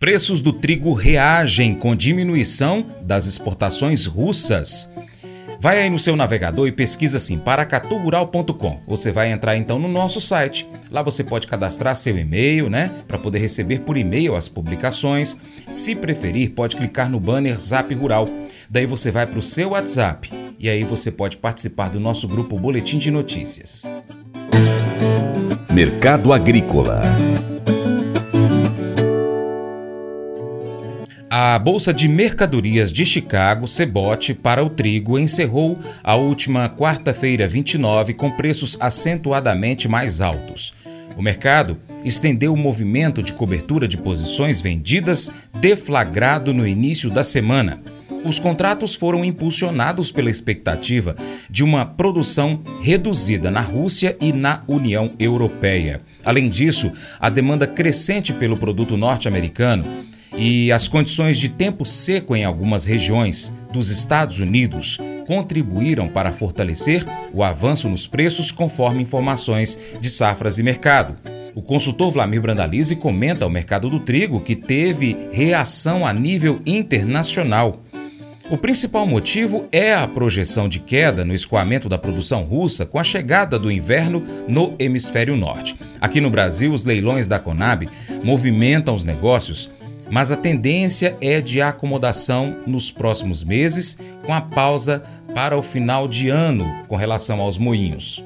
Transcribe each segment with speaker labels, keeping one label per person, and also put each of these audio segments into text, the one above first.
Speaker 1: Preços do trigo reagem com diminuição das exportações russas. Vai aí no seu navegador e pesquisa assim, paracaturural.com. Você vai entrar então no nosso site. Lá você pode cadastrar seu e-mail, né, para poder receber por e-mail as publicações. Se preferir, pode clicar no banner Zap Rural. Daí você vai para o seu WhatsApp e aí você pode participar do nosso grupo Boletim de Notícias.
Speaker 2: Mercado Agrícola
Speaker 1: A Bolsa de Mercadorias de Chicago, Cebote, para o trigo encerrou a última quarta-feira 29 com preços acentuadamente mais altos. O mercado estendeu o movimento de cobertura de posições vendidas deflagrado no início da semana. Os contratos foram impulsionados pela expectativa de uma produção reduzida na Rússia e na União Europeia. Além disso, a demanda crescente pelo produto norte-americano e as condições de tempo seco em algumas regiões dos Estados Unidos contribuíram para fortalecer o avanço nos preços, conforme informações de Safras e Mercado. O consultor Vlamir Brandalize comenta ao mercado do trigo que teve reação a nível internacional. O principal motivo é a projeção de queda no escoamento da produção russa com a chegada do inverno no hemisfério norte. Aqui no Brasil, os leilões da Conab movimentam os negócios mas a tendência é de acomodação nos próximos meses, com a pausa para o final de ano com relação aos moinhos.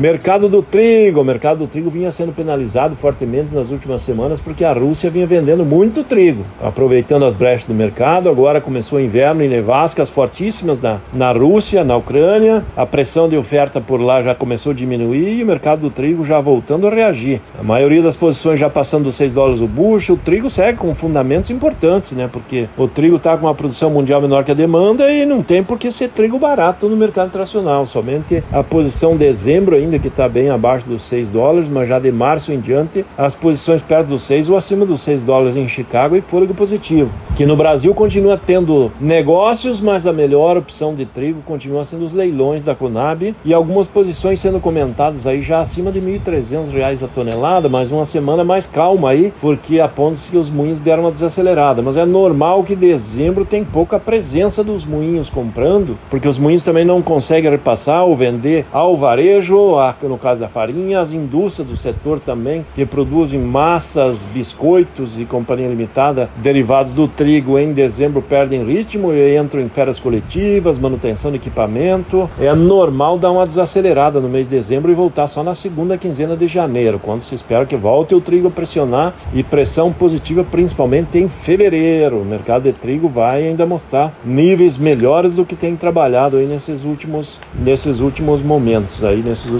Speaker 3: Mercado do trigo. O mercado do trigo vinha sendo penalizado fortemente nas últimas semanas porque a Rússia vinha vendendo muito trigo, aproveitando as brechas do mercado. Agora começou o inverno e nevascas fortíssimas na, na Rússia, na Ucrânia. A pressão de oferta por lá já começou a diminuir e o mercado do trigo já voltando a reagir. A maioria das posições já passando dos 6 dólares o bucho. O trigo segue com fundamentos importantes, né? Porque o trigo está com uma produção mundial menor que a demanda e não tem por que ser trigo barato no mercado internacional. Somente a posição dezembro ainda ainda que está bem abaixo dos 6 dólares, mas já de março em diante, as posições perto dos 6 ou acima dos 6 dólares em Chicago e fôlego positivo. Que no Brasil continua tendo negócios, mas a melhor opção de trigo continua sendo os leilões da Conab e algumas posições sendo comentadas aí já acima de R$ 1.300 a tonelada, mas uma semana mais calma aí, porque aponta-se que os moinhos deram uma desacelerada. Mas é normal que dezembro tem pouca presença dos moinhos comprando, porque os moinhos também não conseguem repassar ou vender ao varejo, no caso da farinha, as indústrias do setor também, que produzem massas, biscoitos e companhia limitada derivados do trigo em dezembro perdem ritmo e entram em férias coletivas, manutenção de equipamento. É normal dar uma desacelerada no mês de dezembro e voltar só na segunda quinzena de janeiro, quando se espera que volte o trigo a pressionar e pressão positiva principalmente em fevereiro. O mercado de trigo vai ainda mostrar níveis melhores do que tem trabalhado aí nesses últimos, nesses últimos momentos, aí nesses últimos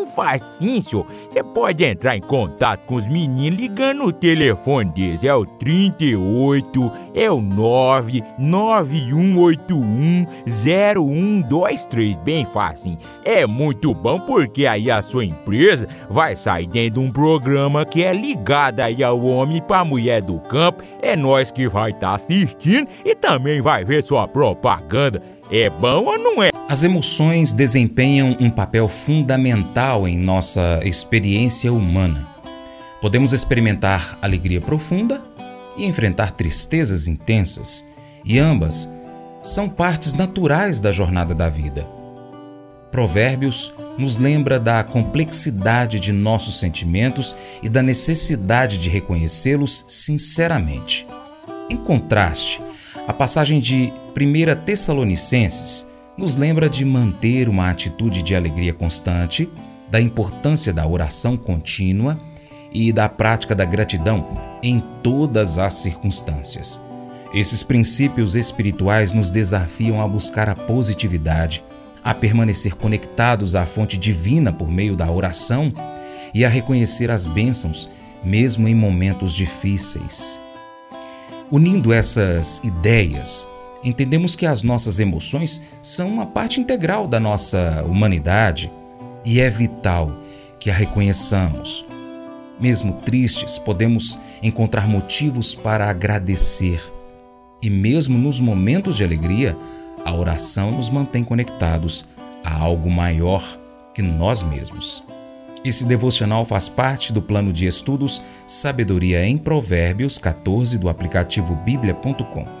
Speaker 4: facinho. Você pode entrar em contato com os meninos ligando o telefone deles. É o 38, é o 991810123. Bem fácil. É muito bom porque aí a sua empresa vai sair dentro de um programa que é ligado aí ao homem para mulher do campo. É nós que vai estar tá assistindo e também vai ver sua propaganda. É bom ou não é?
Speaker 1: As emoções desempenham um papel fundamental em nossa experiência humana. Podemos experimentar alegria profunda e enfrentar tristezas intensas, e ambas são partes naturais da jornada da vida. Provérbios nos lembra da complexidade de nossos sentimentos e da necessidade de reconhecê-los sinceramente. Em contraste, a passagem de 1 Tessalonicenses nos lembra de manter uma atitude de alegria constante, da importância da oração contínua e da prática da gratidão em todas as circunstâncias. Esses princípios espirituais nos desafiam a buscar a positividade, a permanecer conectados à fonte divina por meio da oração e a reconhecer as bênçãos, mesmo em momentos difíceis. Unindo essas ideias, entendemos que as nossas emoções são uma parte integral da nossa humanidade e é vital que a reconheçamos. Mesmo tristes, podemos encontrar motivos para agradecer. E mesmo nos momentos de alegria, a oração nos mantém conectados a algo maior que nós mesmos. Esse devocional faz parte do plano de estudos Sabedoria em Provérbios 14 do aplicativo bíblia.com.